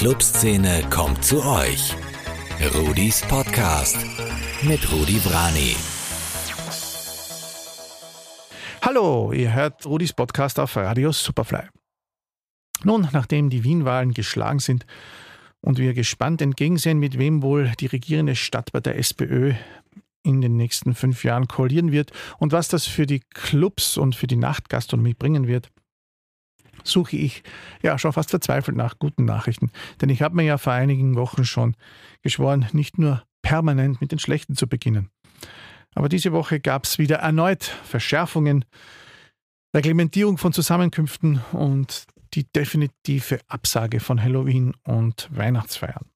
Clubszene kommt zu euch. Rudis Podcast mit Rudi Vrani. Hallo, ihr hört Rudis Podcast auf Radio Superfly. Nun, nachdem die Wien-Wahlen geschlagen sind und wir gespannt entgegensehen, mit wem wohl die regierende Stadt bei der SPÖ in den nächsten fünf Jahren koalieren wird und was das für die Clubs und für die Nachtgastronomie bringen wird, suche ich ja schon fast verzweifelt nach guten Nachrichten. Denn ich habe mir ja vor einigen Wochen schon geschworen, nicht nur permanent mit den schlechten zu beginnen. Aber diese Woche gab es wieder erneut Verschärfungen, Reglementierung von Zusammenkünften und die definitive Absage von Halloween und Weihnachtsfeiern.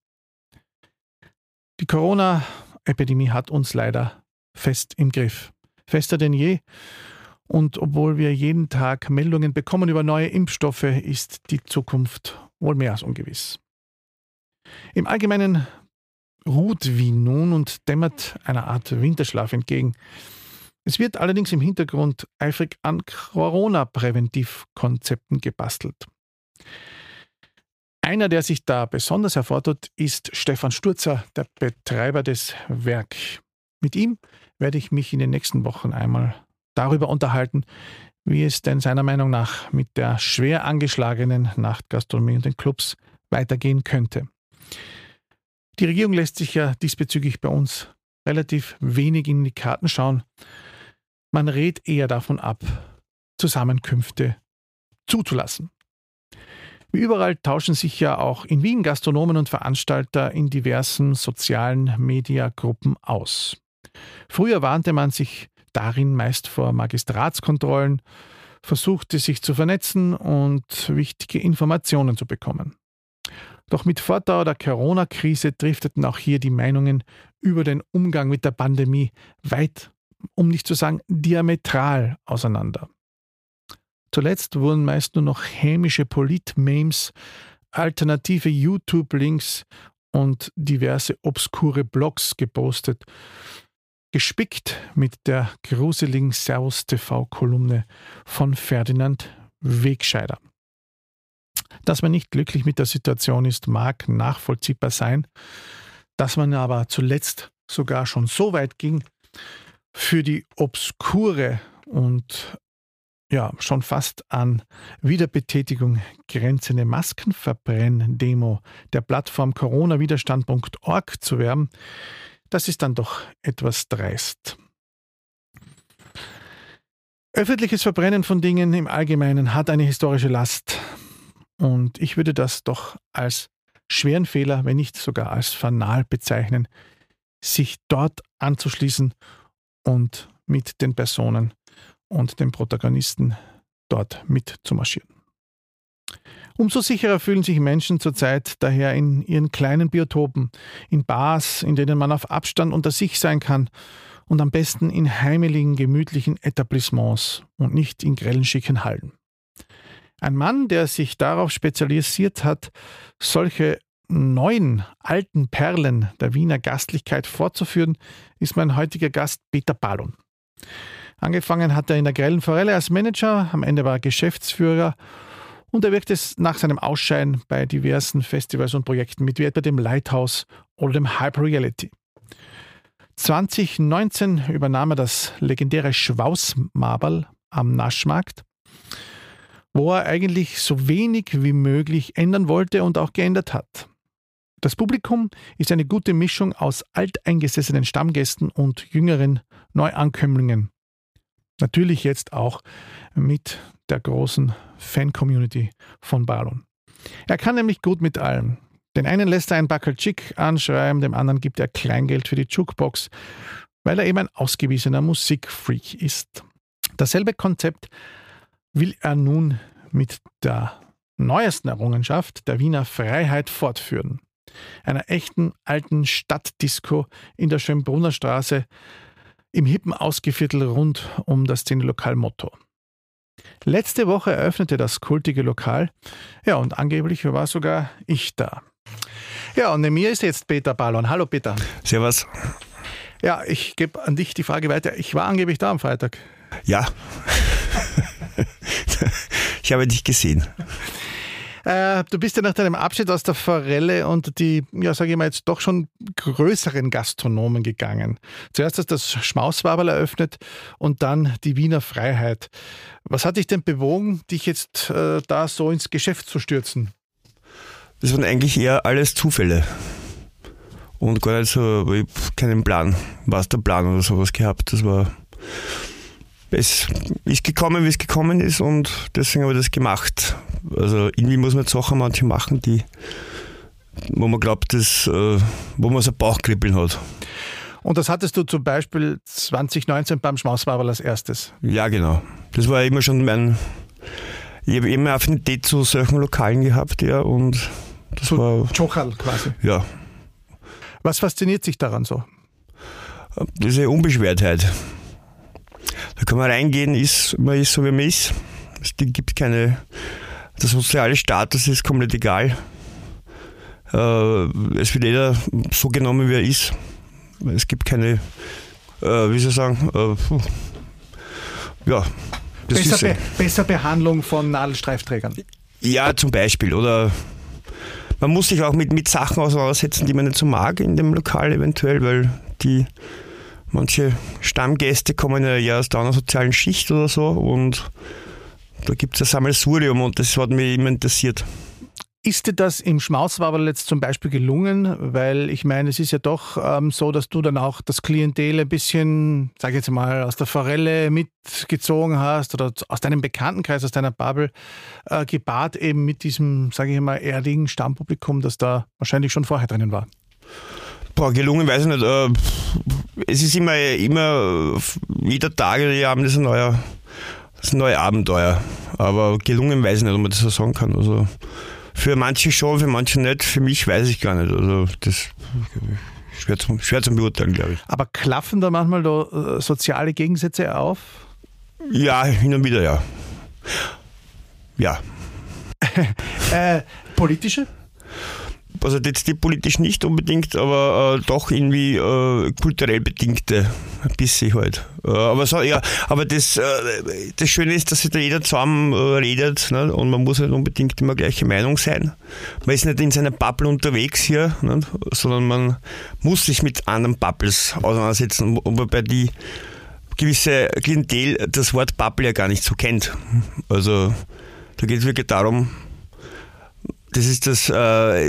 Die Corona-Epidemie hat uns leider fest im Griff. Fester denn je. Und obwohl wir jeden Tag Meldungen bekommen über neue Impfstoffe, ist die Zukunft wohl mehr als ungewiss. Im Allgemeinen ruht Wien nun und dämmert einer Art Winterschlaf entgegen. Es wird allerdings im Hintergrund eifrig an Corona-Präventivkonzepten gebastelt. Einer, der sich da besonders hervortut, ist Stefan Sturzer, der Betreiber des Werk. Mit ihm werde ich mich in den nächsten Wochen einmal darüber unterhalten, wie es denn seiner Meinung nach mit der schwer angeschlagenen Nachtgastronomie und den Clubs weitergehen könnte. Die Regierung lässt sich ja diesbezüglich bei uns relativ wenig in die Karten schauen. Man rät eher davon ab, Zusammenkünfte zuzulassen. Wie überall tauschen sich ja auch in Wien Gastronomen und Veranstalter in diversen sozialen Mediagruppen aus. Früher warnte man sich darin meist vor Magistratskontrollen, versuchte sich zu vernetzen und wichtige Informationen zu bekommen. Doch mit Fortdauer der Corona-Krise drifteten auch hier die Meinungen über den Umgang mit der Pandemie weit, um nicht zu sagen diametral auseinander. Zuletzt wurden meist nur noch hämische Polit-Memes, alternative YouTube-Links und diverse obskure Blogs gepostet, gespickt mit der gruseligen Servus TV-Kolumne von Ferdinand Wegscheider. Dass man nicht glücklich mit der Situation ist, mag nachvollziehbar sein, dass man aber zuletzt sogar schon so weit ging, für die obskure und ja, schon fast an Wiederbetätigung grenzende Maskenverbrenn-Demo der Plattform coronawiderstand.org zu werben, das ist dann doch etwas dreist. Öffentliches Verbrennen von Dingen im Allgemeinen hat eine historische Last. Und ich würde das doch als schweren Fehler, wenn nicht sogar als fanal bezeichnen, sich dort anzuschließen und mit den Personen und den Protagonisten dort mitzumarschieren. Umso sicherer fühlen sich Menschen zurzeit daher in ihren kleinen Biotopen, in Bars, in denen man auf Abstand unter sich sein kann und am besten in heimeligen, gemütlichen Etablissements und nicht in grellen, schicken Hallen. Ein Mann, der sich darauf spezialisiert hat, solche neuen alten Perlen der Wiener Gastlichkeit fortzuführen, ist mein heutiger Gast Peter Balon. Angefangen hat er in der Grellen Forelle als Manager, am Ende war er Geschäftsführer und er wirkt es nach seinem Ausscheiden bei diversen Festivals und Projekten mit, wie etwa dem Lighthouse oder dem Hyper Reality. 2019 übernahm er das legendäre Schwausmaberl am Naschmarkt, wo er eigentlich so wenig wie möglich ändern wollte und auch geändert hat. Das Publikum ist eine gute Mischung aus alteingesessenen Stammgästen und jüngeren Neuankömmlingen. Natürlich jetzt auch mit der großen Fan-Community von Balon. Er kann nämlich gut mit allem. Den einen lässt er ein Backel Chick anschreiben, dem anderen gibt er Kleingeld für die Jukebox, weil er eben ein ausgewiesener Musikfreak ist. Dasselbe Konzept will er nun mit der neuesten Errungenschaft der Wiener Freiheit fortführen. Einer echten alten Stadtdisco in der Schönbrunner Straße im hippen Ausgeviertel rund um das Szenelokal Motto. Letzte Woche eröffnete das kultige Lokal. Ja, und angeblich war sogar ich da. Ja, und neben mir ist jetzt Peter Ballon. Hallo Peter. Servus. Ja, ich gebe an dich die Frage weiter. Ich war angeblich da am Freitag. Ja. ich habe dich gesehen. Äh, du bist ja nach deinem Abschied aus der Forelle unter die, ja, sage ich mal, jetzt doch schon größeren Gastronomen gegangen. Zuerst hast du das Schmauswaberl eröffnet und dann die Wiener Freiheit. Was hat dich denn bewogen, dich jetzt äh, da so ins Geschäft zu stürzen? Das waren eigentlich eher alles Zufälle. Und gar nicht so, ich habe keinen Plan, was der Plan oder sowas gehabt. Das war es ist gekommen, wie es gekommen ist und deswegen habe ich das gemacht. Also irgendwie muss man Sachen manche machen, die, wo man glaubt, dass, äh, wo man so Bauchkribbeln hat. Und das hattest du zum Beispiel 2019 beim Schmauswaberl als erstes? Ja, genau. Das war immer schon mein, ich habe immer Affinität zu solchen Lokalen gehabt, ja, und das so war... Chochal quasi? Ja. Was fasziniert sich daran so? Diese Unbeschwertheit. Da kann man reingehen, ist, man ist so wie man ist. Es gibt keine, der soziale Status ist komplett egal. Äh, es wird jeder so genommen, wie er ist. Es gibt keine, äh, wie soll ich sagen, äh, ja. Besser, Be besser Behandlung von Nadelstreifträgern. Ja, zum Beispiel. Oder man muss sich auch mit, mit Sachen auseinandersetzen, die man nicht so mag in dem Lokal eventuell, weil die manche Stammgäste kommen ja eher aus einer sozialen Schicht oder so und da gibt es ein Sammelsurium und das hat mich immer interessiert. Ist dir das im Schmauswaberl jetzt zum Beispiel gelungen? Weil ich meine, es ist ja doch ähm, so, dass du dann auch das Klientel ein bisschen, sag ich jetzt mal, aus der Forelle mitgezogen hast oder aus deinem Bekanntenkreis, aus deiner Bubble äh, gebart eben mit diesem, sage ich mal, erdigen Stammpublikum, das da wahrscheinlich schon vorher drinnen war. Boah, gelungen weiß ich nicht. Äh, es ist immer, immer, jeder Tag, die haben das ein neuer, das ein neues Abenteuer. Aber gelungen weiß ich nicht, ob man das so sagen kann. Also für manche schon, für manche nicht. Für mich weiß ich gar nicht. Also das schwer zum, schwer zum beurteilen, glaube ich. Aber klaffen da manchmal da, äh, soziale Gegensätze auf? Ja, hin und wieder, ja. Ja. äh, politische? Also jetzt die politisch nicht unbedingt, aber äh, doch irgendwie äh, kulturell bedingte, ein bisschen halt. Äh, aber so, ja, aber das, äh, das Schöne ist, dass sich da jeder zusammen äh, redet ne? und man muss nicht unbedingt immer gleiche Meinung sein. Man ist nicht in seiner Bubble unterwegs hier, ne? sondern man muss sich mit anderen Bubbles auseinandersetzen, wobei die gewisse Klientel das Wort Bubble ja gar nicht so kennt. Also da geht es wirklich darum, das ist das äh,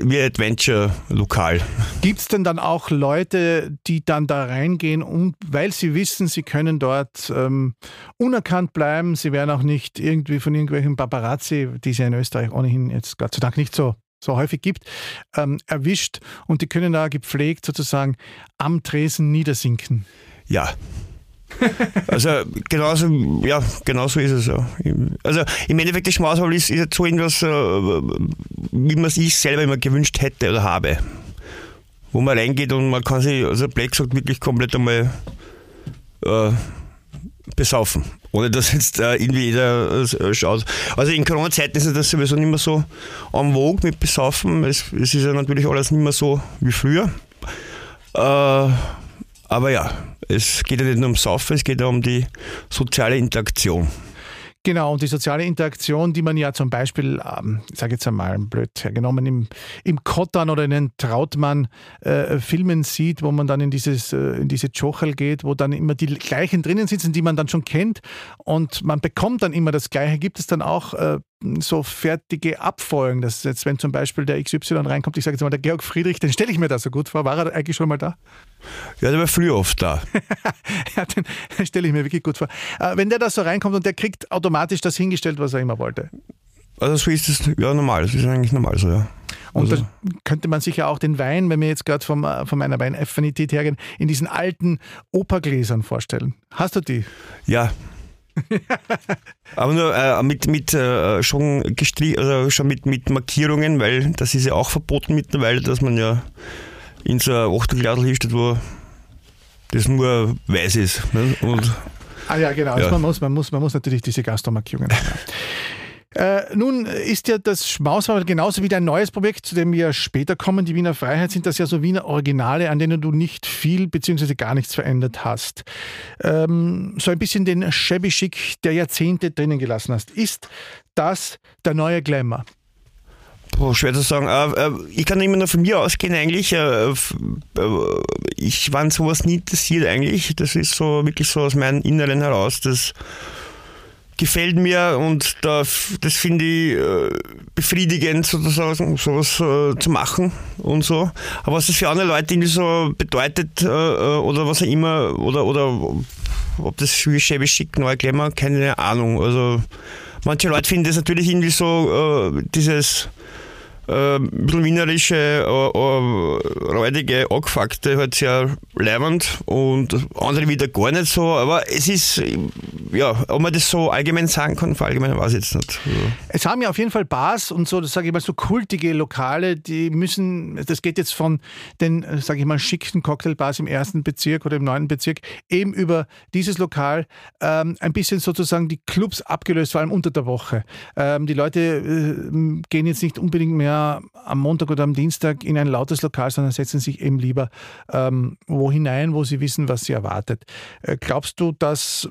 wie Adventure-Lokal. Gibt es denn dann auch Leute, die dann da reingehen, und, weil sie wissen, sie können dort ähm, unerkannt bleiben, sie werden auch nicht irgendwie von irgendwelchen Paparazzi, die es ja in Österreich ohnehin jetzt Gott sei Dank nicht so so häufig gibt, ähm, erwischt und die können da gepflegt sozusagen am Tresen niedersinken. Ja, also genauso, ja, genauso ist es ja. Also im Endeffekt, das Schmaushaul ist, ist jetzt so irgendwas, äh, wie man es sich selber immer gewünscht hätte oder habe. Wo man reingeht und man kann sich, also Black sagt wirklich komplett einmal äh, besaufen. Ohne dass jetzt äh, irgendwie jeder äh, schaut. Also in Corona-Zeiten ist das sowieso nicht mehr so en vogue mit Besaufen. Es, es ist ja natürlich alles nicht mehr so wie früher. Äh, aber ja, es geht ja nicht nur um Saufen, es geht ja um die soziale Interaktion. Genau, und die soziale Interaktion, die man ja zum Beispiel, ähm, ich sage jetzt einmal blöd hergenommen, im, im Kottan oder in den Trautmann-Filmen äh, sieht, wo man dann in, dieses, äh, in diese Chochel geht, wo dann immer die gleichen drinnen sitzen, die man dann schon kennt und man bekommt dann immer das Gleiche. Gibt es dann auch äh, so fertige Abfolgen, dass jetzt, wenn zum Beispiel der XY reinkommt, ich sage jetzt mal, der Georg Friedrich, den stelle ich mir da so gut vor. War er eigentlich schon mal da? Ja, der war früher oft da. ja, den stelle ich mir wirklich gut vor. Äh, wenn der da so reinkommt und der kriegt automatisch das hingestellt, was er immer wollte. Also so ist es ja normal, das ist eigentlich normal so, ja. Und also. da könnte man sich ja auch den Wein, wenn wir jetzt gerade von meiner Weinaffinität hergehen, in diesen alten Opergläsern vorstellen. Hast du die? Ja, aber nur äh, mit, mit äh, schon, also schon mit, mit Markierungen, weil das ist ja auch verboten mittlerweile, dass man ja in so ein Achtelglas hinstellt, wo das nur weiß ist. Ne? Und, ah ja, genau. Also ja. Also man, muss, man, muss, man muss natürlich diese Gastromarkierungen haben. Äh, nun ist ja das Schmauswahl genauso wie dein neues Projekt, zu dem wir später kommen, die Wiener Freiheit, sind das ja so Wiener Originale, an denen du nicht viel bzw. gar nichts verändert hast. Ähm, so ein bisschen den Shabby der Jahrzehnte drinnen gelassen hast. Ist das der neue Glamour? Boah, schwer zu sagen. Äh, äh, ich kann immer nur von mir ausgehen eigentlich. Äh, ich war an sowas nie interessiert eigentlich. Das ist so wirklich so aus meinem Inneren heraus. Das gefällt mir und das finde ich befriedigend sozusagen, sowas zu machen und so. Aber was das für andere Leute irgendwie so bedeutet oder was auch immer oder, oder ob das wie Chevy Schick neu Glamour, keine Ahnung. Also manche Leute finden das natürlich irgendwie so dieses äh, ein bisschen wienerische, äh, äh, räudige, angefuckte halt sehr leibend und andere wieder gar nicht so, aber es ist, ja, ob man das so allgemein sagen kann, allgemein weiß ich jetzt nicht. Ja. Es haben ja auf jeden Fall Bars und so, das sage ich mal, so kultige Lokale, die müssen, das geht jetzt von den, sage ich mal, schicken Cocktailbars im ersten Bezirk oder im neunten Bezirk, eben über dieses Lokal ähm, ein bisschen sozusagen die Clubs abgelöst, vor allem unter der Woche. Ähm, die Leute äh, gehen jetzt nicht unbedingt mehr am Montag oder am Dienstag in ein lautes Lokal, sondern setzen sich eben lieber ähm, wo hinein, wo sie wissen, was sie erwartet. Äh, glaubst du, dass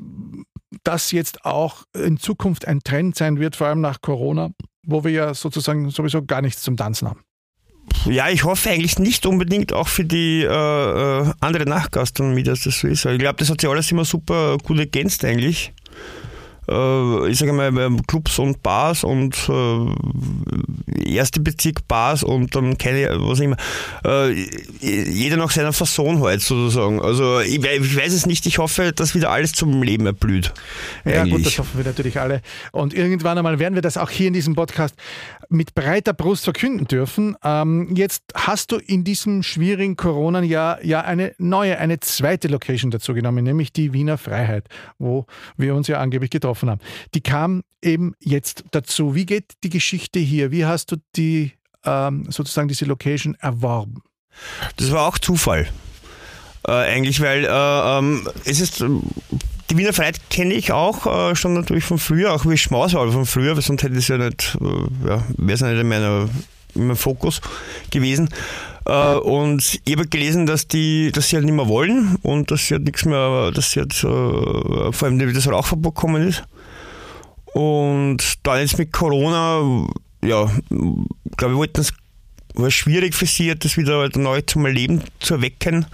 das jetzt auch in Zukunft ein Trend sein wird, vor allem nach Corona, wo wir ja sozusagen sowieso gar nichts zum Tanzen haben? Ja, ich hoffe eigentlich nicht unbedingt auch für die äh, äh andere Nachgastronomie, dass das so ist. Ich glaube, das hat sich alles immer super gut ergänzt eigentlich äh, ich sage mal, Clubs und Bars und äh, erste Bezirk Bars und dann keine, was immer, äh, jeder nach seiner Fasson halt sozusagen. Also ich, ich, weiß es nicht, ich hoffe, dass wieder alles zum Leben erblüht. Ja eigentlich. gut, das hoffen wir natürlich alle. Und irgendwann einmal werden wir das auch hier in diesem Podcast mit breiter Brust verkünden dürfen. Ähm, jetzt hast du in diesem schwierigen Corona-Jahr ja eine neue, eine zweite Location dazu genommen, nämlich die Wiener Freiheit, wo wir uns ja angeblich getroffen haben. Die kam eben jetzt dazu. Wie geht die Geschichte hier? Wie hast du die ähm, sozusagen diese Location erworben? Das war auch Zufall. Äh, eigentlich, weil äh, ähm, es ist die Wiener Freiheit kenne ich auch äh, schon natürlich von früher, auch wie Schmaus war von früher, weil sonst hätte es ja nicht, äh, ja, wäre es nicht in, meiner, meinem Fokus gewesen. Äh, und ich habe gelesen, dass die, dass sie halt nicht mehr wollen und dass sie halt nichts mehr, dass sie halt, äh, vor allem das Rauchverbot gekommen ist. Und dann jetzt mit Corona, ja, glaube ich, wollten das war schwierig für sie, das wieder halt neu zum Leben zu erwecken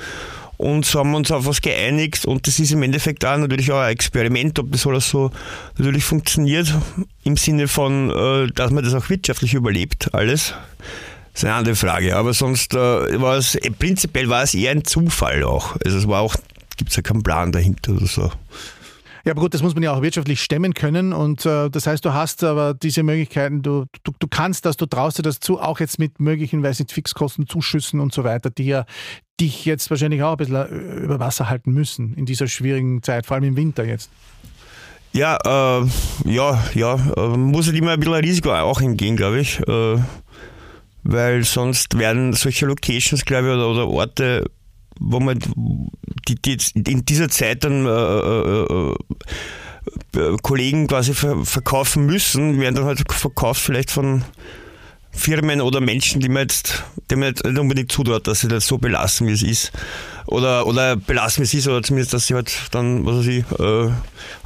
und so haben wir uns auf was geeinigt und das ist im Endeffekt auch natürlich auch ein Experiment, ob das alles so natürlich funktioniert, im Sinne von, äh, dass man das auch wirtschaftlich überlebt, alles. Das ist eine andere Frage, aber sonst äh, war es, prinzipiell war es eher ein Zufall auch. Also es war auch, gibt es ja keinen Plan dahinter oder so. Ja, aber gut, das muss man ja auch wirtschaftlich stemmen können. Und äh, das heißt, du hast aber diese Möglichkeiten, du, du, du kannst das, du traust dir das zu, auch jetzt mit möglichen, weiß nicht, Fixkosten, Zuschüssen und so weiter, die ja dich jetzt wahrscheinlich auch ein bisschen äh, über Wasser halten müssen in dieser schwierigen Zeit, vor allem im Winter jetzt. Ja, äh, ja, ja, äh, muss halt immer ein bisschen Risiko auch hingehen, glaube ich. Äh, weil sonst werden solche Locations, glaube ich, oder, oder Orte wo man die, die in dieser Zeit dann äh, äh, äh, Kollegen quasi ver verkaufen müssen, werden dann halt verkauft vielleicht von Firmen oder Menschen, die man jetzt, die man jetzt nicht unbedingt zutraut, dass sie das so belassen, wie es ist. Oder, oder belassen, es ist, oder zumindest, dass sie halt dann, was weiß ich, äh,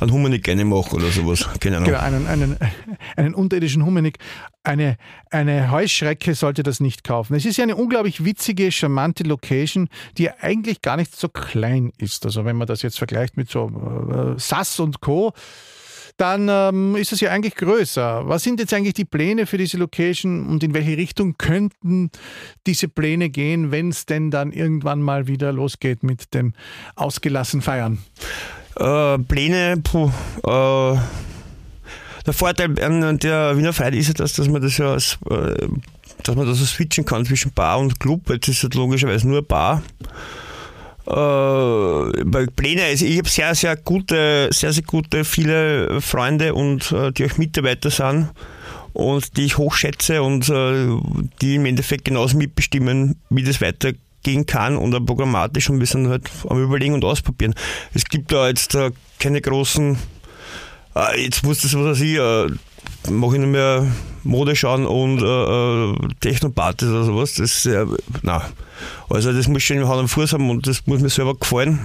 einen Humanik gerne machen oder sowas. Keine Ahnung. Genau, einen, einen, einen unterirdischen Humanik. Eine, eine Heuschrecke sollte das nicht kaufen. Es ist ja eine unglaublich witzige, charmante Location, die eigentlich gar nicht so klein ist. Also wenn man das jetzt vergleicht mit so äh, SAS und Co., dann ähm, ist es ja eigentlich größer. Was sind jetzt eigentlich die Pläne für diese Location und in welche Richtung könnten diese Pläne gehen, wenn es denn dann irgendwann mal wieder losgeht mit dem ausgelassen Feiern? Äh, Pläne, puh, äh, der Vorteil an der Wiener Freiheit ist ja, dass, dass man das ja als, äh, dass man das so switchen kann zwischen Bar und Club. Jetzt ist es logischerweise nur Bar äh, Pläne, also ich habe sehr, sehr gute, sehr, sehr gute, viele Freunde und äh, die auch Mitarbeiter sind und die ich hochschätze und äh, die im Endeffekt genauso mitbestimmen, wie das weitergehen kann und auch programmatisch ein bisschen halt am Überlegen und Ausprobieren. Es gibt da jetzt äh, keine großen, äh, jetzt muss das, was weiß ich, äh, mache ich nicht mehr Mode schauen und äh, äh Technopartys oder sowas. Das, äh, nein. Also das muss schon Hand am Fuß haben und das muss mir selber gefallen.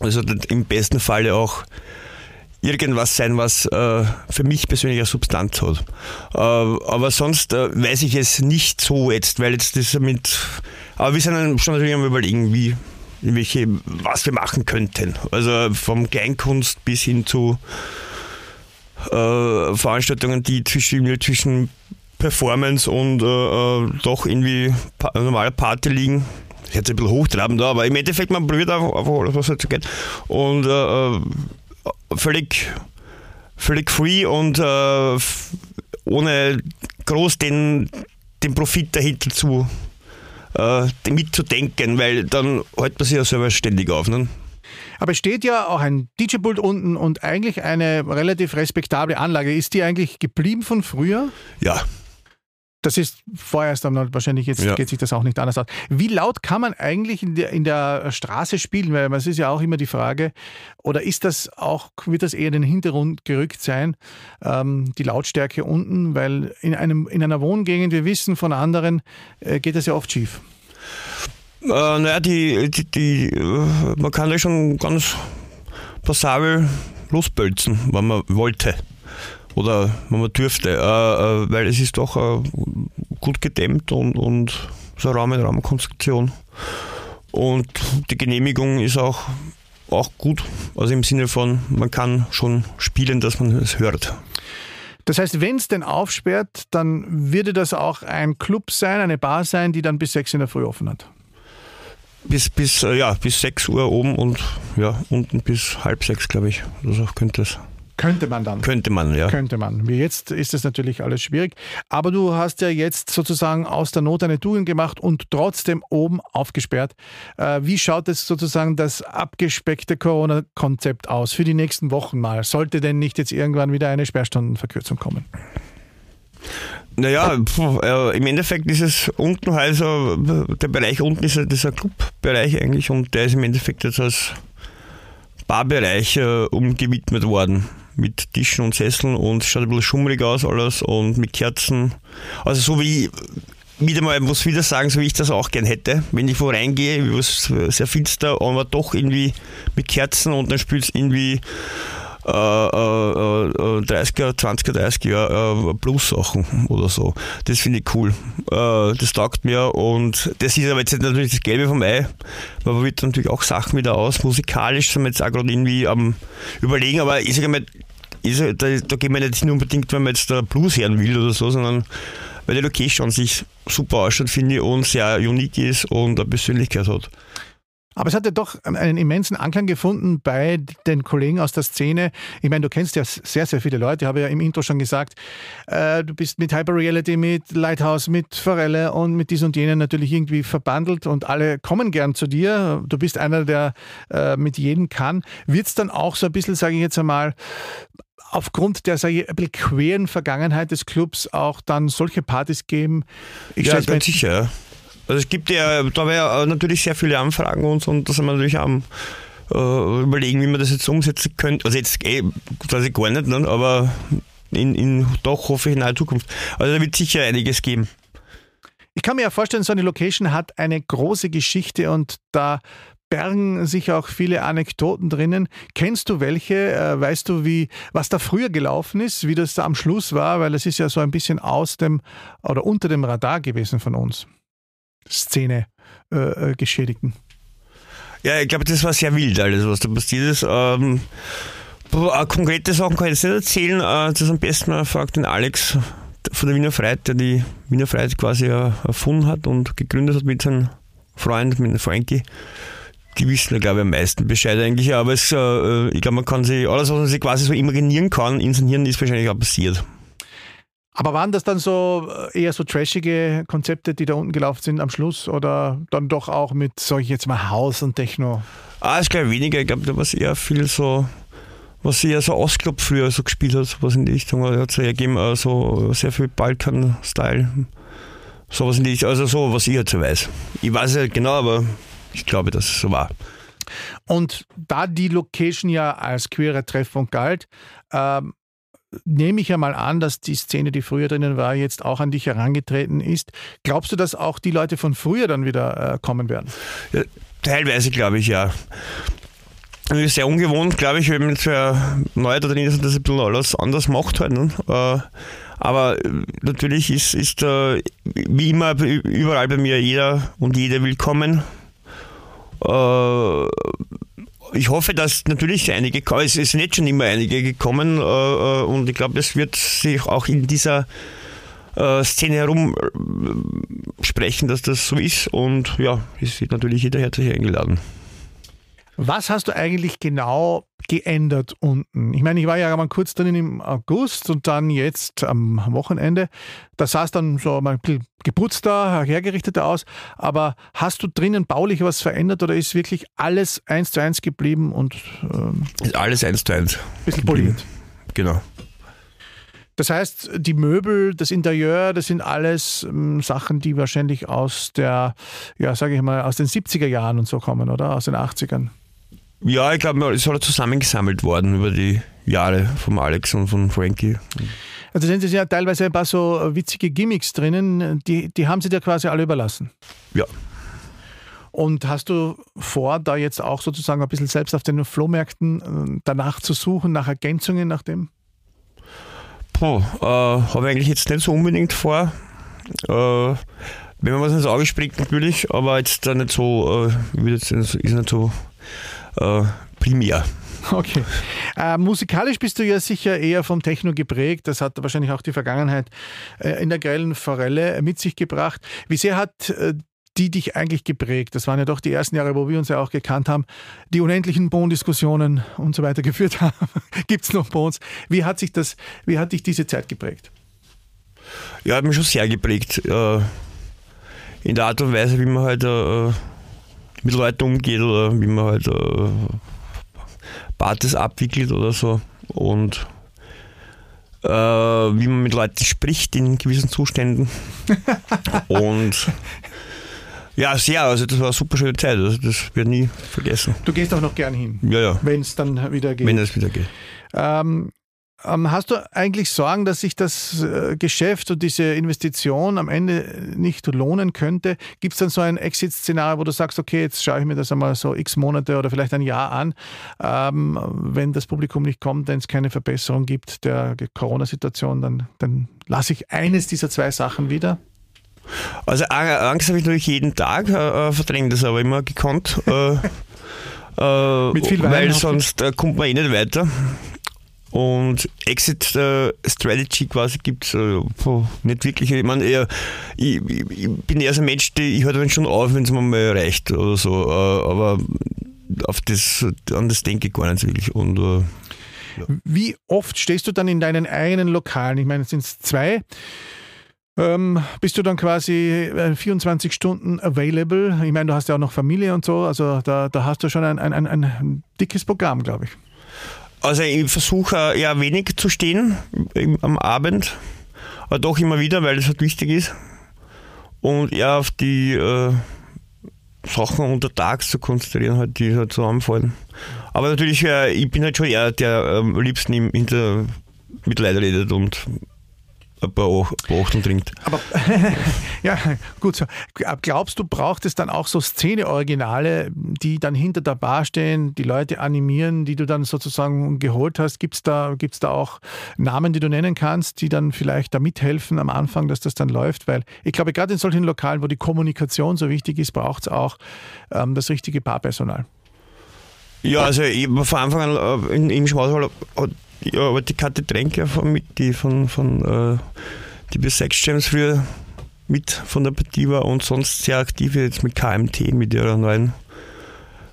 Also im besten Falle auch irgendwas sein, was äh, für mich persönlich eine Substanz hat. Äh, aber sonst äh, weiß ich es nicht so jetzt, weil jetzt das mit. Aber wir sind schon natürlich am Überlegen, wie, welche, was wir machen könnten. Also vom Kleinkunst bis hin zu äh, Veranstaltungen, die zwischen, zwischen Performance und äh, äh doch irgendwie pa normale Party liegen. Ich hätte ein bisschen hochtrabend da, aber im Endeffekt, man probiert einfach, alles, was halt geht. Und äh, äh völlig, völlig free und ohne groß den, den Profit dahinter zu mitzudenken, weil dann hält man sich ja selber ständig auf. Ne? Aber es steht ja auch ein DJ-Pult unten und eigentlich eine relativ respektable Anlage. Ist die eigentlich geblieben von früher? Ja. Das ist vorerst einmal wahrscheinlich, jetzt ja. geht sich das auch nicht anders aus. Wie laut kann man eigentlich in der, in der Straße spielen? Weil es ist ja auch immer die Frage, oder ist das auch, wird das eher in den Hintergrund gerückt sein, ähm, die Lautstärke unten? Weil in, einem, in einer Wohngegend, wir wissen von anderen, äh, geht das ja oft schief. Äh, naja, die, die, die, äh, man kann ja schon ganz passabel losbölzen, wenn man wollte oder wenn man dürfte, äh, äh, weil es ist doch äh, gut gedämmt und, und so Raum-in-Raum-Konstruktion. Und die Genehmigung ist auch, auch gut, also im Sinne von, man kann schon spielen, dass man es hört. Das heißt, wenn es denn aufsperrt, dann würde das auch ein Club sein, eine Bar sein, die dann bis sechs in der Früh offen hat. Bis, bis, ja, bis 6 Uhr oben und ja, unten bis halb sechs, glaube ich. Das auch könnte es. Könnte man dann. Könnte man, ja. Könnte man. Wie jetzt ist es natürlich alles schwierig. Aber du hast ja jetzt sozusagen aus der Not eine Tugend gemacht und trotzdem oben aufgesperrt. Äh, wie schaut es sozusagen das abgespeckte Corona-Konzept aus für die nächsten Wochen mal? Sollte denn nicht jetzt irgendwann wieder eine Sperrstundenverkürzung kommen? Naja, äh, im Endeffekt ist es unten also, der Bereich unten ist ja dieser Clubbereich eigentlich und der ist im Endeffekt jetzt als Barbereich äh, umgewidmet worden mit Tischen und Sesseln und es schaut ein bisschen schummrig aus alles und mit Kerzen. Also so wie wieder mal muss wieder sagen, so wie ich das auch gern hätte. Wenn ich wo reingehe, wird es sehr finster, aber doch irgendwie mit Kerzen und dann spielt es irgendwie äh, äh, 30er, 20er, 30er Jahre Plus-Sachen oder so. Das finde ich cool. Äh, das taugt mir und das ist aber jetzt natürlich das Gelbe vom Ei. Man probiert natürlich auch Sachen wieder aus. Musikalisch sind wir jetzt auch gerade irgendwie am überlegen, aber ich sage mal, da, da gehen wir nicht unbedingt, wenn man jetzt da Blues hören will oder so, sondern weil die Location an sich super ausschaut, finde ich, und sehr unique ist und eine Persönlichkeit hat. Aber es hat ja doch einen immensen Anklang gefunden bei den Kollegen aus der Szene. Ich meine, du kennst ja sehr, sehr viele Leute. Ich habe ja im Intro schon gesagt, äh, du bist mit Hyperreality, mit Lighthouse, mit Forelle und mit dies und jenen natürlich irgendwie verbandelt und alle kommen gern zu dir. Du bist einer, der äh, mit jedem kann. Wird es dann auch so ein bisschen, sage ich jetzt einmal, aufgrund der sage ich, ein bisschen queren Vergangenheit des Clubs auch dann solche Partys geben? Ich ja, ganz sicher. Also es gibt ja, da wäre natürlich sehr viele Anfragen und, und da sind wir natürlich am äh, überlegen, wie man das jetzt umsetzen könnte. Also jetzt eh, quasi gar nicht, ne? aber in, in doch hoffe ich in naher Zukunft. Also da wird sicher einiges geben. Ich kann mir ja vorstellen, so eine Location hat eine große Geschichte und da bergen sich auch viele Anekdoten drinnen. Kennst du welche? Äh, weißt du, wie, was da früher gelaufen ist, wie das da am Schluss war? Weil es ist ja so ein bisschen aus dem oder unter dem Radar gewesen von uns. Szene äh, äh, Geschädigten. Ja, ich glaube, das war sehr wild alles, was da passiert ist. Ähm, konkrete Sachen kann ich jetzt nicht erzählen. Äh, das am besten man fragt den Alex von der Wiener Freiheit, der die Wiener Freiheit quasi erfunden hat und gegründet hat mit seinem Freund, mit dem Frankie. Die wissen, glaube ich, am meisten Bescheid eigentlich. Aber es, äh, ich glaube, man kann sich, alles, was man sich quasi so imaginieren kann, inszenieren, ist wahrscheinlich auch passiert. Aber waren das dann so äh, eher so trashige Konzepte, die da unten gelaufen sind am Schluss oder dann doch auch mit, sag ich jetzt mal, Haus und Techno? Ah, ich glaube weniger. Ich glaube, da war es eher viel so, was eher so Ostclub früher so gespielt hat, was in die Richtung hat es ja gegeben, äh, so sehr viel Balkan-Style. Sowas in die Richtung, also so, was ich jetzt weiß. Ich weiß es nicht genau, aber ich glaube, dass es so war. Und da die Location ja als queere Treffpunkt galt, ähm, nehme ich ja mal an, dass die Szene, die früher drinnen war, jetzt auch an dich herangetreten ist. Glaubst du, dass auch die Leute von früher dann wieder äh, kommen werden? Ja, teilweise glaube ich ja. sehr ungewohnt, glaube ich, wenn man für neu da drin ist und das ein bisschen alles anders macht halt. Ne? Äh, aber natürlich ist, ist äh, wie immer überall bei mir jeder und jede willkommen. Äh, ich hoffe, dass natürlich einige, es sind jetzt schon immer einige gekommen und ich glaube, es wird sich auch in dieser Szene herum sprechen, dass das so ist und ja, es wird natürlich jeder herzlich eingeladen. Was hast du eigentlich genau geändert unten? Ich meine, ich war ja mal kurz drin im August und dann jetzt am Wochenende. Da sah es dann so mal ein bisschen geputzter, hergerichteter aus. Aber hast du drinnen baulich was verändert oder ist wirklich alles eins zu eins geblieben und ähm, ist alles eins zu eins. Bisschen poliert. Genau. Das heißt, die Möbel, das Interieur, das sind alles ähm, Sachen, die wahrscheinlich aus der, ja, sage ich mal, aus den 70er Jahren und so kommen, oder? Aus den 80ern. Ja, ich glaube, es ist halt zusammengesammelt worden über die Jahre von Alex und von Frankie. Also sind es ja teilweise ein paar so witzige Gimmicks drinnen, die, die haben sie dir quasi alle überlassen. Ja. Und hast du vor, da jetzt auch sozusagen ein bisschen selbst auf den Flohmärkten äh, danach zu suchen, nach Ergänzungen, nach dem? Puh, äh, habe ich eigentlich jetzt nicht so unbedingt vor. Äh, wenn man was ins Auge springt, natürlich, aber jetzt da nicht so, äh, ist nicht so äh, primär. Okay. Äh, musikalisch bist du ja sicher eher vom Techno geprägt. Das hat wahrscheinlich auch die Vergangenheit äh, in der grellen Forelle mit sich gebracht. Wie sehr hat äh, die dich eigentlich geprägt? Das waren ja doch die ersten Jahre, wo wir uns ja auch gekannt haben, die unendlichen Bohndiskussionen und so weiter geführt haben. Gibt es noch Bohns? Wie hat sich das, wie hat dich diese Zeit geprägt? Ja, hat mich schon sehr geprägt. Äh, in der Art und Weise, wie man halt äh, mit Leuten umgeht oder wie man halt äh, Partys abwickelt oder so. Und äh, wie man mit Leuten spricht in gewissen Zuständen. und ja, sehr, also das war eine super schöne Zeit, also das wird nie vergessen. Du gehst auch noch gern hin, ja, ja. wenn es dann wieder geht. Wenn es wieder geht. Ähm, ähm, hast du eigentlich Sorgen, dass sich das äh, Geschäft und diese Investition am Ende nicht lohnen könnte? Gibt es dann so ein Exit-Szenario, wo du sagst, okay, jetzt schaue ich mir das einmal so x Monate oder vielleicht ein Jahr an, ähm, wenn das Publikum nicht kommt, wenn es keine Verbesserung gibt der Corona-Situation, dann, dann lasse ich eines dieser zwei Sachen wieder? Also Angst habe ich natürlich jeden Tag, äh, äh verdrängt das aber immer gekonnt. Äh, äh, Mit viel Wein weil sonst kommt man eh nicht weiter. Und Exit äh, Strategy quasi gibt es äh, nicht wirklich. Ich meine, ich, ich, bin eher so ein Mensch, der, ich höre dann schon auf, wenn es mir mal reicht oder so. Äh, aber auf das, an das denke ich gar nicht wirklich. Und, äh, ja. Wie oft stehst du dann in deinen eigenen Lokalen? Ich meine, es sind zwei. Ähm, bist du dann quasi 24 äh, Stunden available? Ich meine, du hast ja auch noch Familie und so, also da, da hast du schon ein, ein, ein, ein dickes Programm, glaube ich. Also ich versuche eher wenig zu stehen am Abend, aber doch immer wieder, weil das halt wichtig ist. Und eher auf die äh, Sachen unter Tags zu konzentrieren, halt, die halt so anfallen. Aber natürlich, äh, ich bin halt schon eher der am liebsten im, hinter Mitleid redet und ein paar Achteln trinkt. Aber ja, gut so. Glaubst du, braucht es dann auch so Szene-Originale, die dann hinter der Bar stehen, die Leute animieren, die du dann sozusagen geholt hast? Gibt es da, gibt's da auch Namen, die du nennen kannst, die dann vielleicht da mithelfen am Anfang, dass das dann läuft? Weil ich glaube, gerade in solchen Lokalen, wo die Kommunikation so wichtig ist, braucht es auch ähm, das richtige Barpersonal. Ja, also ich, von Anfang an äh, in, im Schwarzwald hat ja, aber die Karte Tränke mit, die von, von äh, die bis Sex Jams früher mit von der Partie war und sonst sehr aktiv jetzt mit KMT, mit ihrer neuen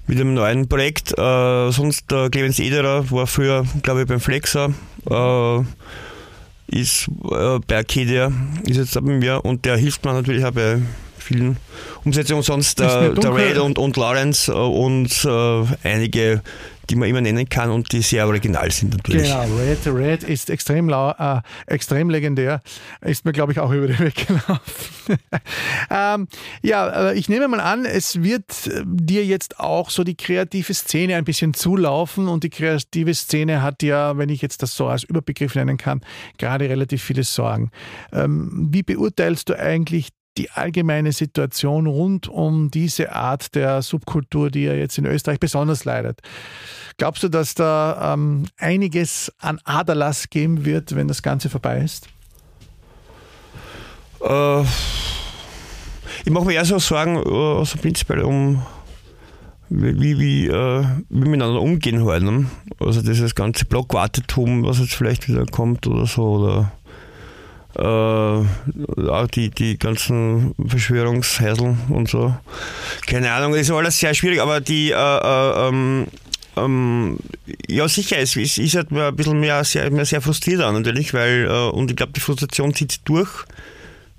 mit einem neuen Projekt. Äh, sonst der Clemens Ederer war früher, glaube ich, beim Flexer, äh, ist äh, bei Arcadia, ist jetzt bei mir und der hilft mir natürlich auch bei vielen Umsetzungen. Sonst äh, der Red und, und Lawrence äh, und äh, einige die man immer nennen kann und die sehr original sind natürlich. Genau, Red, Red ist extrem, äh, extrem legendär. Ist mir, glaube ich, auch über den Weg gelaufen. ähm, ja, äh, ich nehme mal an, es wird äh, dir jetzt auch so die kreative Szene ein bisschen zulaufen und die kreative Szene hat ja, wenn ich jetzt das so als Überbegriff nennen kann, gerade relativ viele Sorgen. Ähm, wie beurteilst du eigentlich die allgemeine Situation rund um diese Art der Subkultur, die ja jetzt in Österreich besonders leidet. Glaubst du, dass da ähm, einiges an Aderlass geben wird, wenn das Ganze vorbei ist? Äh, ich mache mir eher so Sorgen, also prinzipiell um wie, wie, äh, wie miteinander umgehen halt. Ne? Also dieses ganze Blockwartetum, was jetzt vielleicht wieder kommt oder so, oder äh, auch die, die ganzen Verschwörungshäsel und so. Keine Ahnung, ist alles sehr schwierig, aber die, äh, äh, ähm, ähm, ja sicher, es, es ist halt ein bisschen mehr sehr, mehr sehr frustriert an natürlich, weil, äh, und ich glaube, die Frustration zieht durch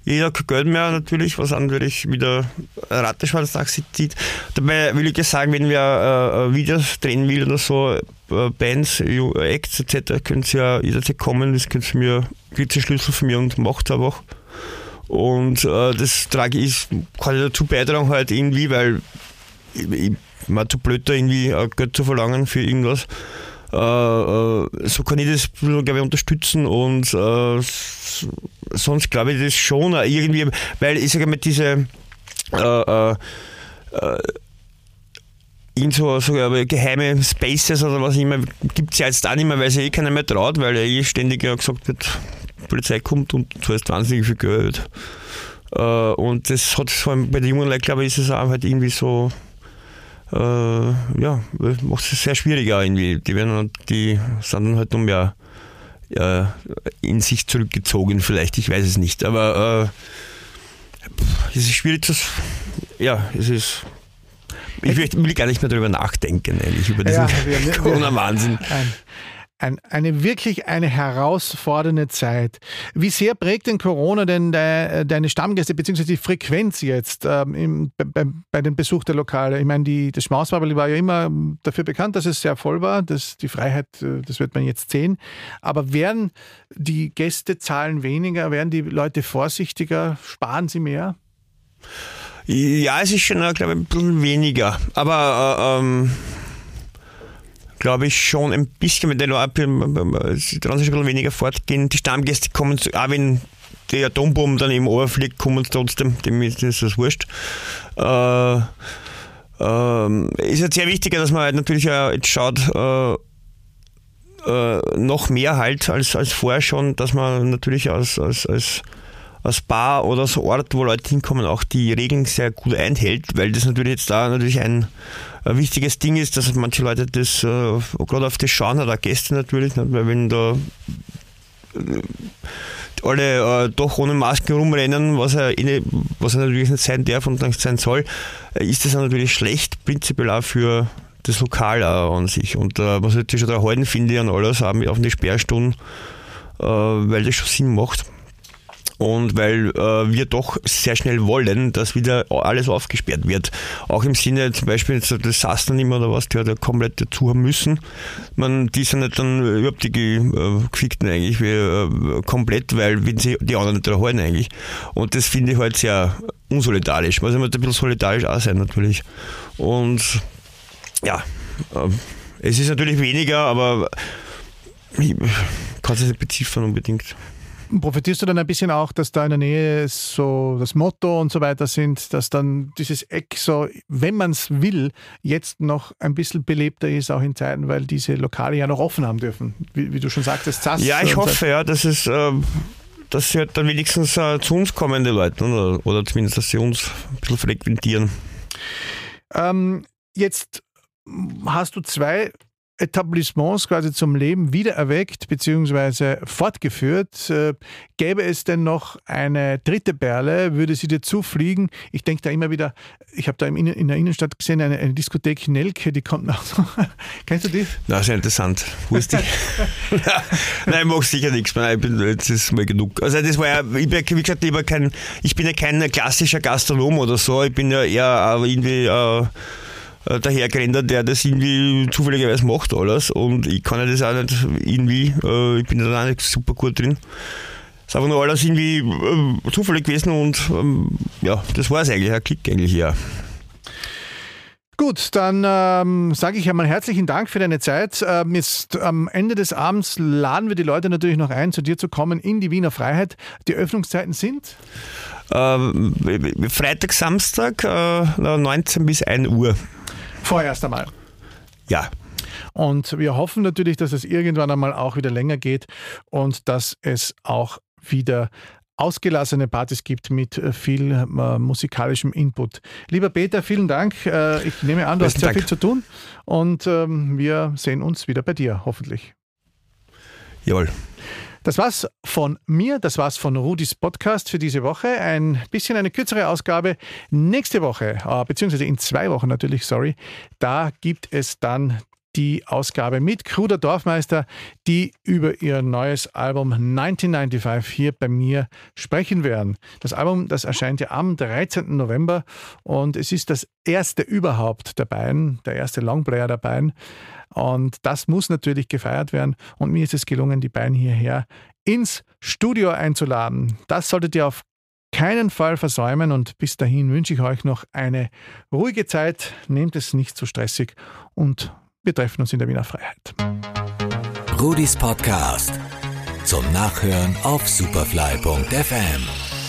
jeder Geld mehr natürlich, was natürlich wieder Rattenschwanz zieht. Dabei will ich ja sagen, wenn wer äh, Videos drehen will oder so, äh, Bands, Acts etc., können sie ja jederzeit kommen, das können sie mir, Schlüssel von mir und macht es einfach. Und äh, das trage ich, kann ich dazu beitragen halt irgendwie, weil ich, ich mir zu blöd da irgendwie Geld zu verlangen für irgendwas. Äh, äh, so kann ich das, glaube ich, unterstützen und äh, sonst glaube ich das schon irgendwie, weil ich sage mal, diese äh, in so, so geheime Spaces oder was immer, gibt es ja jetzt auch nicht mehr, weil sich eh keiner mehr traut, weil ja eh ständig ja gesagt wird, Polizei kommt und du hast wahnsinnig viel Geld. und das hat vor allem bei den jungen Leuten, glaube ich, ist es auch halt irgendwie so, äh, ja, macht es sehr schwierig irgendwie. Die, werden, die sind dann halt noch mehr äh, in sich zurückgezogen, vielleicht, ich weiß es nicht. Aber äh, es ist schwierig zu. Ja, es ist. Ich will gar nicht mehr darüber nachdenken, eigentlich, über diesen ja, Corona-Wahnsinn ein, eine wirklich eine herausfordernde Zeit. Wie sehr prägt denn Corona denn de, deine Stammgäste bzw. die Frequenz jetzt ähm, im, bei, bei dem Besuch der Lokale? Ich meine, die, das Schmauswaberl war ja immer dafür bekannt, dass es sehr voll war. Das, die Freiheit, äh, das wird man jetzt sehen. Aber werden die Gästezahlen weniger? Werden die Leute vorsichtiger? Sparen sie mehr? Ja, es ist schon, glaube ich, ein bisschen weniger. Aber äh, ähm glaube ich, schon ein bisschen mit den Leuten, die trauen sich ein bisschen weniger fortgehen. Die Stammgäste kommen, auch wenn der Atombomben dann eben überfliegt, kommen trotzdem, dem ist das wurscht. Äh, äh, ist jetzt sehr wichtig, dass man halt natürlich auch jetzt schaut, äh, äh, noch mehr halt als, als vorher schon, dass man natürlich als, als, als als Bar oder so Ort, wo Leute hinkommen, auch die Regeln sehr gut einhält, weil das natürlich jetzt da natürlich ein, ein wichtiges Ding ist, dass manche Leute das äh, gerade auf das schauen, auch Gäste natürlich, nicht? weil wenn da äh, alle äh, doch ohne Masken rumrennen, was er, eh was er natürlich nicht sein darf und nicht sein soll, äh, ist das natürlich schlecht, prinzipiell auch für das Lokal auch an sich. Und äh, man sollte schon da halten, finde ich, an alles, auch auf die Sperrstunden, äh, weil das schon Sinn macht und weil äh, wir doch sehr schnell wollen, dass wieder alles aufgesperrt wird. Auch im Sinne zum Beispiel das Sassen immer oder was, die hat ja komplett dazu haben müssen. Man, die sind nicht dann überhaupt die äh, Gefickten eigentlich wie, äh, komplett, weil wenn sie die anderen nicht halten eigentlich. Und das finde ich halt sehr unsolidarisch. Man muss ein bisschen solidarisch auch sein natürlich. Und ja, äh, es ist natürlich weniger, aber ich kann es nicht beziffern unbedingt. Profitierst du dann ein bisschen auch, dass da in der Nähe so das Motto und so weiter sind, dass dann dieses Eck so, wenn man es will, jetzt noch ein bisschen belebter ist, auch in Zeiten, weil diese Lokale ja noch offen haben dürfen, wie, wie du schon sagtest. Zass ja, ich hoffe, ja, dass es, äh, dass sie halt dann wenigstens äh, zu uns kommen, die Leute, oder, oder zumindest, dass sie uns ein bisschen frequentieren. Ähm, jetzt hast du zwei Etablissements quasi zum Leben wiedererweckt bzw. fortgeführt. Äh, gäbe es denn noch eine dritte Perle, würde sie dir zufliegen? Ich denke da immer wieder, ich habe da in der Innenstadt gesehen, eine, eine Diskothek Nelke, die kommt nach. Kennst du die? Na, sehr interessant. Ist die? Nein, ich mache sicher nichts mehr. Ich bin, jetzt ist mal genug. Also das war ja, ich bin, wie gesagt, lieber kein, ich bin ja kein klassischer Gastronom oder so. Ich bin ja eher irgendwie äh, äh, dahergerendert, der das irgendwie zufälligerweise macht alles und ich kann ja das auch nicht irgendwie, äh, ich bin da auch nicht super gut drin. Es ist einfach nur alles irgendwie äh, zufällig gewesen und ähm, ja, das war es eigentlich, ein Klick eigentlich, ja. Gut, dann ähm, sage ich einmal herzlichen Dank für deine Zeit. Ähm, jetzt am Ende des Abends laden wir die Leute natürlich noch ein, zu dir zu kommen in die Wiener Freiheit. Die Öffnungszeiten sind? Ähm, Freitag, Samstag, äh, 19 bis 1 Uhr. Vorerst einmal. Ja. Und wir hoffen natürlich, dass es irgendwann einmal auch wieder länger geht und dass es auch wieder ausgelassene Partys gibt mit viel äh, musikalischem Input. Lieber Peter, vielen Dank. Äh, ich nehme an, du Besten hast sehr Dank. viel zu tun und ähm, wir sehen uns wieder bei dir, hoffentlich. Jawohl. Das war's von mir, das war's von Rudis Podcast für diese Woche. Ein bisschen eine kürzere Ausgabe. Nächste Woche, äh, beziehungsweise in zwei Wochen natürlich, sorry, da gibt es dann die Ausgabe mit Kruder Dorfmeister, die über ihr neues Album 1995 hier bei mir sprechen werden. Das Album, das erscheint ja am 13. November und es ist das erste überhaupt der beiden, der erste Longplayer der beiden. Und das muss natürlich gefeiert werden. Und mir ist es gelungen, die beiden hierher ins Studio einzuladen. Das solltet ihr auf keinen Fall versäumen und bis dahin wünsche ich euch noch eine ruhige Zeit. Nehmt es nicht zu stressig und wir treffen uns in der Wiener Freiheit. Rudis Podcast zum Nachhören auf superfly.fm.